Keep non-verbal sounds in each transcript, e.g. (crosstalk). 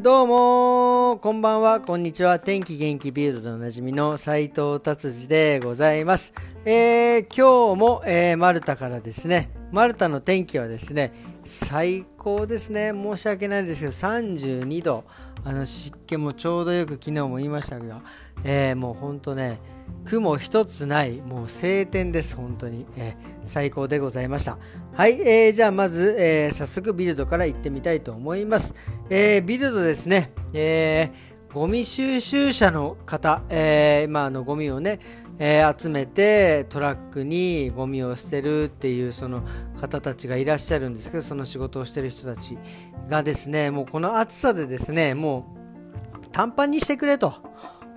どうもこんばんは、こんにちは。天気元気ビルドでおなじみの斎藤達治でございます。えー、今日も、えー、マルタからですね、マルタの天気はですね、最高ですね。申し訳ないんですけど、32度。あの湿気もちょうどよく昨日も言いましたけど、えー、もうほんとね、雲一つない、もう晴天です、本当に。えー、最高でございました。はい、えー、じゃあまず、え、早速ビルドから行ってみたいと思います。えー、ビルドですね、えー、ゴミ収集車の方、えー、まあ、あのゴミをね、えー、集めてトラックにゴミを捨てるっていうその方たちがいらっしゃるんですけどその仕事をしてる人たちがですねもうこの暑さでですねもう短パンにしてくれと。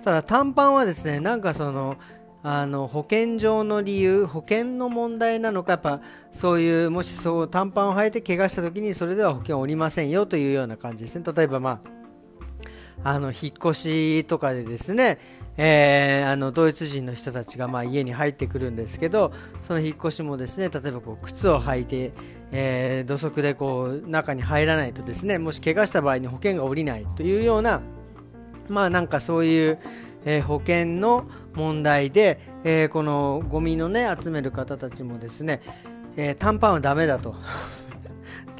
ただ短パンはですねなんかそのあの保険上の理由保険の問題なのかやっぱそういうもしそう短パンを履いて怪我した時にそれでは保険おりませんよというような感じですね。例えばまああの引っ越しとかでですね、えー、あのドイツ人の人たちがまあ家に入ってくるんですけどその引っ越しもですね例えばこう靴を履いて、えー、土足でこう中に入らないとですねもし怪我した場合に保険が下りないというようなまあなんかそういう、えー、保険の問題で、えー、このゴミのね集める方たちもですね、えー、短パンはダメだと。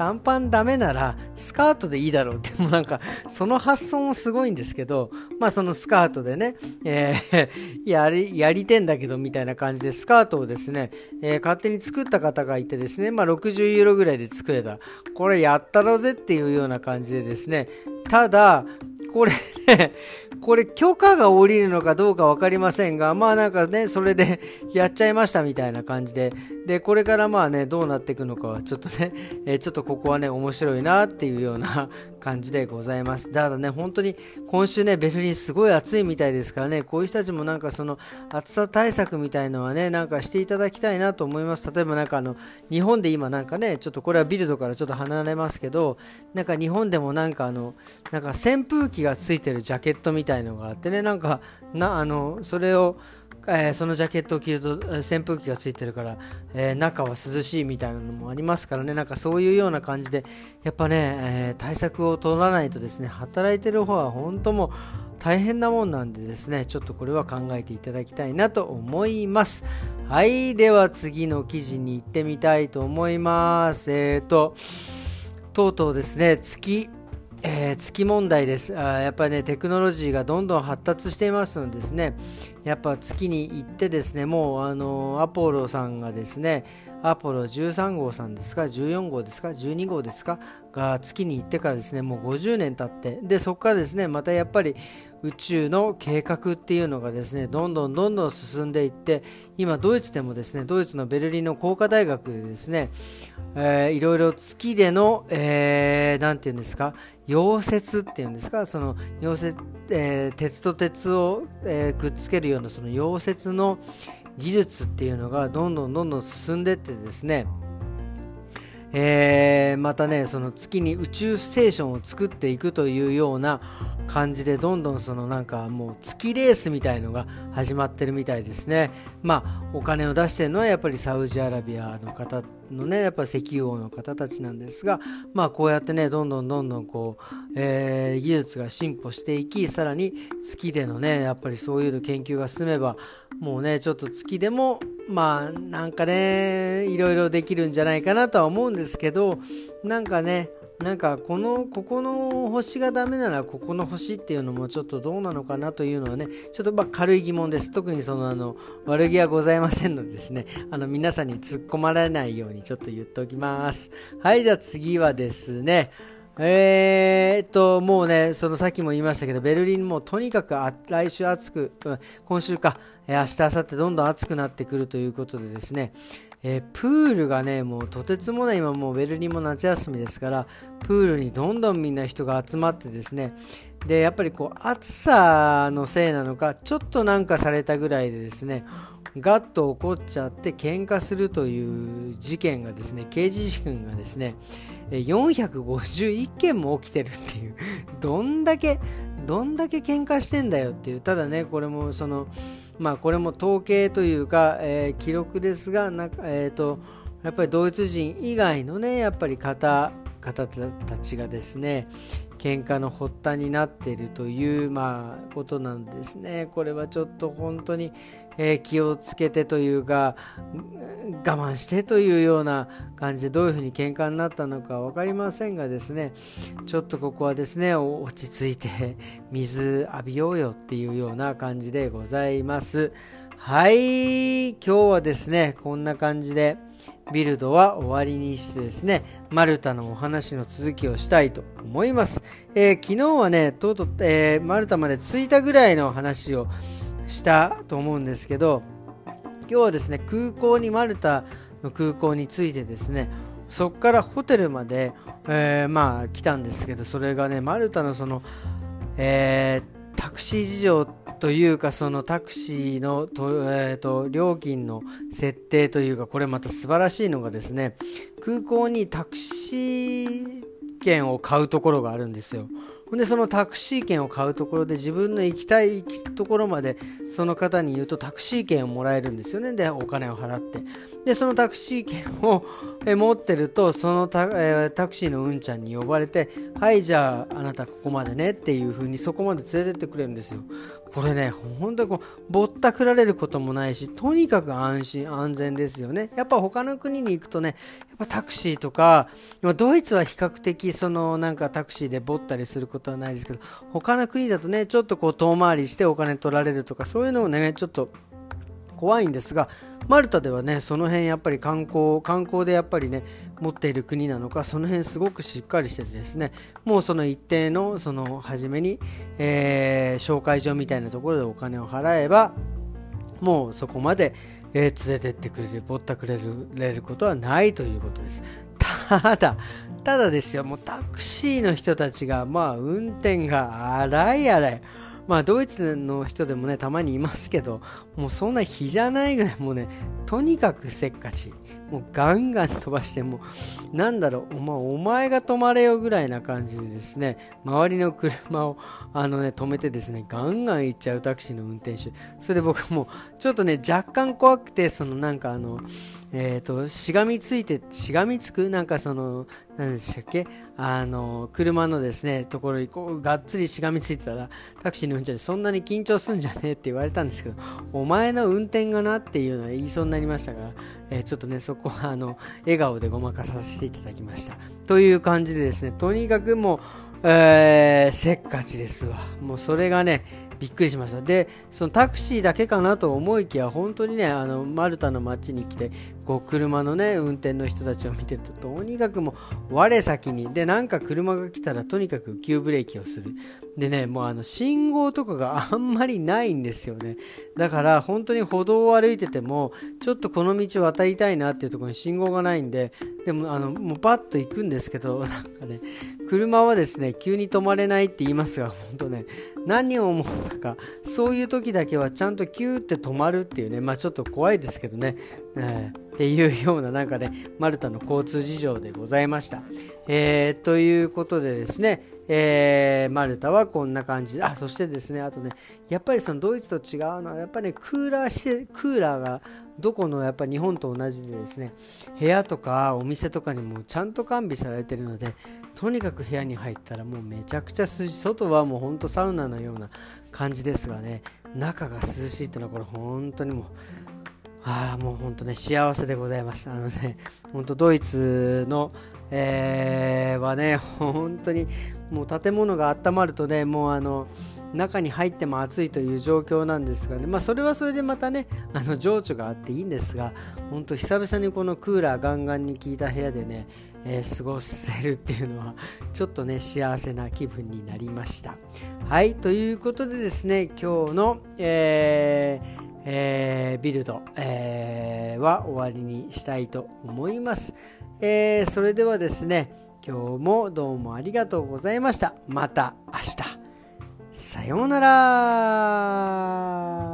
短パンダメならスカートでいいだろうってもなんかその発想もすごいんですけどまあそのスカートでね、えー、(laughs) やりやりてんだけどみたいな感じでスカートをですね、えー、勝手に作った方がいてですねまあ60ユーロぐらいで作れた。これやったろぜっていうような感じでですね。ただこれ、(laughs) これ許可が下りるのかどうか分かりませんが、まあなんかね、それで (laughs) やっちゃいましたみたいな感じで、で、これからまあね、どうなっていくのかはちょっとね、(laughs) えー、ちょっとここはね、面白いなっていうような感じでございます。ただね、本当に今週ね、ベルリンすごい暑いみたいですからね、こういう人たちもなんかその暑さ対策みたいのはね、なんかしていただきたいなと思います。例えばなんかあの、日本で今なんかね、ちょっとこれはビルドからちょっと離れますけど、なんか日本でもなんかあの、なんか扇風機がついてるジャケットみたいのがあってね、なんか、な、あの、それを、えー、そのジャケットを着ると扇風機がついてるから、えー、中は涼しいみたいなのもありますからね、なんかそういうような感じで、やっぱね、えー、対策を取らないとですね、働いてる方は本当も大変なもんなんでですね、ちょっとこれは考えていただきたいなと思います。はい、では次の記事に行ってみたいと思います。えっ、と、とうとうですね、月えー、月問題ですあ。やっぱりね、テクノロジーがどんどん発達していますのでですね、やっぱ月に行ってですね、もうあのアポロさんがですね、アポロ13号さんですか、14号ですか、12号ですか、が月に行ってからですね、もう50年経って、で、そこからですね、またやっぱり宇宙の計画っていうのがですね、どんどんどんどん進んでいって、今ドイツでもですね、ドイツのベルリンの工科大学でですね、えー、いろいろ月での、えー、て言うんですか、溶接っていうんですか、その溶接、えー、鉄と鉄を、えー、くっつけるようなその溶接の技術っていうのがどんどんどんどん進んでってですね、えー、またねその月に宇宙ステーションを作っていくというような感じでどんどんそのなんかもう月レースみたいのが始まってるみたいですね。まあお金を出してるのはやっぱりサウジアラビアの方のねやっぱ石油王の方たちなんですがまあこうやってねどんどんどんどんこう、えー、技術が進歩していきさらに月でのねやっぱりそういうの研究が進めばもうねちょっと月でもまあなんかねいろいろできるんじゃないかなとは思うんですけどなんかねなんかこのここの星がダメならここの星っていうのもちょっとどうなのかなというのはねちょっとま軽い疑問です。特にそのあの悪気はございませんのでですね。あの皆さんに突っ込まれないようにちょっと言っておきます。はいじゃあ次はですね。えー、っと、もうね、そのさっきも言いましたけど、ベルリンもとにかく来週暑く、うん、今週か、えー、明日、明後日どんどん暑くなってくるということでですね、えー、プールがね、もうとてつもない、今もうベルリンも夏休みですから、プールにどんどんみんな人が集まってですね、で、やっぱりこう、暑さのせいなのか、ちょっとなんかされたぐらいでですね、ガッと怒っちゃって喧嘩するという事件がですね、刑事事件がですね、451件も起きてるっていう、(laughs) どんだけ、どんだけ喧嘩してんだよっていう、ただね、これもその、まあこれも統計というか、えー、記録ですが、なえーと、やっぱりドイツ人以外のね、やっぱり方方たちがですね喧嘩の発端になっているという、まあ、ことなんですね。これはちょっと本当に、えー、気をつけてというか我慢してというような感じでどういうふうに喧嘩になったのか分かりませんがですねちょっとここはですね落ち着いて水浴びようよっていうような感じでございます。はい今日はですねこんな感じでビルドは終わりにしてですね、マルタのお話の続きをしたいと思います。えー、昨日はね、とうとう、えー、マルタまで着いたぐらいの話をしたと思うんですけど、今日はですね、空港にマルタの空港に着いてですね、そこからホテルまで、えー、まあ来たんですけど、それがね、マルタのその、えタクシー事情というかそのタクシーのと、えーと、料金の設定というかこれまた素晴らしいのがですね空港にタクシー券を買うところがあるんですよ。ほんでそのタクシー券を買うところで自分の行きたいところまでその方に言うとタクシー券をもらえるんですよね。でお金を払って。でそのタクシー券を持ってるとそのタ,、えタクシーのうんちゃんに呼ばれてはいじゃああなたここまでねっていう風にそこまで連れてってくれるんですよ。これね本当にこうぼったくられることもないしとにかく安心安全ですよね。やっぱ他の国に行くとねやっぱタクシーとかドイツは比較的そのなんかタクシーでぼったりすることはないですけど他の国だとねちょっとこう遠回りしてお金取られるとかそういうのをねちょっと怖いんですがマルタではねその辺やっぱり観光観光でやっぱりね持っている国なのかその辺すごくしっかりしててですねもうその一定のその初めに、えー、紹介状みたいなところでお金を払えばもうそこまで、えー、連れてってくれるぼったくれることはないということです。ただただですよもうタクシーの人たちがまあ運転が荒い荒い。まあ、ドイツの人でもね、たまにいますけど、もうそんな日じゃないぐらい、もうね、とにかくせっかち。もうガンガン飛ばして、もう、なんだろう、まあ、お前が止まれよぐらいな感じでですね、周りの車を、あのね、止めてですね、ガンガン行っちゃうタクシーの運転手。それで僕も、ちょっとね、若干怖くて、そのなんかあの、え、ー、と、しがみついて、しがみつく？なんかその、何でしたっけ？あの、車のですね、ところにこう、がっつりしがみついてたら、タクシーの運転手そんなに緊張すんじゃね？えって言われたんですけど、お前の運転がな？っていうのは言いそうになりましたが、えー、ちょっとね、そこはあの、笑顔でごまかさせていただきました。という感じでですね、とにかくもう、えー、せっかちですわ。もうそれがね、びっくりしました。でそのタクシーだけかなと思いきや本当にねあのマルタの街に来てこう車のね運転の人たちを見てるととにかくもう我先に。でなんか車が来たらとにかく急ブレーキをする。でねもうあの信号とかが (laughs) あんまりないんですよね。だから本当に歩道を歩いててもちょっとこの道渡りたいなっていうところに信号がないんででもあのもうパッと行くんですけどなんかね車はですね急に止まれないって言いますが本当ね何を思ったかそういう時だけはちゃんとキューって止まるっていうねまあちょっと怖いですけどね、えー、っていうようななんかねマルタの交通事情でございました、えー、ということでですねえー、マルタはこんな感じで、あ、そしてですね、あとね、やっぱりそのドイツと違うのは、やっぱり、ね、クーラーして、クーラーがどこのやっぱ日本と同じでですね、部屋とかお店とかにもちゃんと完備されてるので、とにかく部屋に入ったらもうめちゃくちゃ涼しい、外はもうほんとサウナのような感じですがね、中が涼しいっていうのはこれ本当にもう、ああ、もう本当ね、幸せでございます。あのね、本当ドイツの、えー、はね、本当にもう建物が温まるとね、もうあの、中に入っても暑いという状況なんですがね、まあ、それはそれでまたね、あの情緒があっていいんですが、本当、久々にこのクーラーガンガンに効いた部屋でね、えー、過ごせるっていうのは、ちょっとね、幸せな気分になりました。はい、ということでですね、今日の、えーえー、ビルド、えー、は終わりにしたいと思います、えー、それではですね今日もどうもありがとうございました。また明日。さようなら。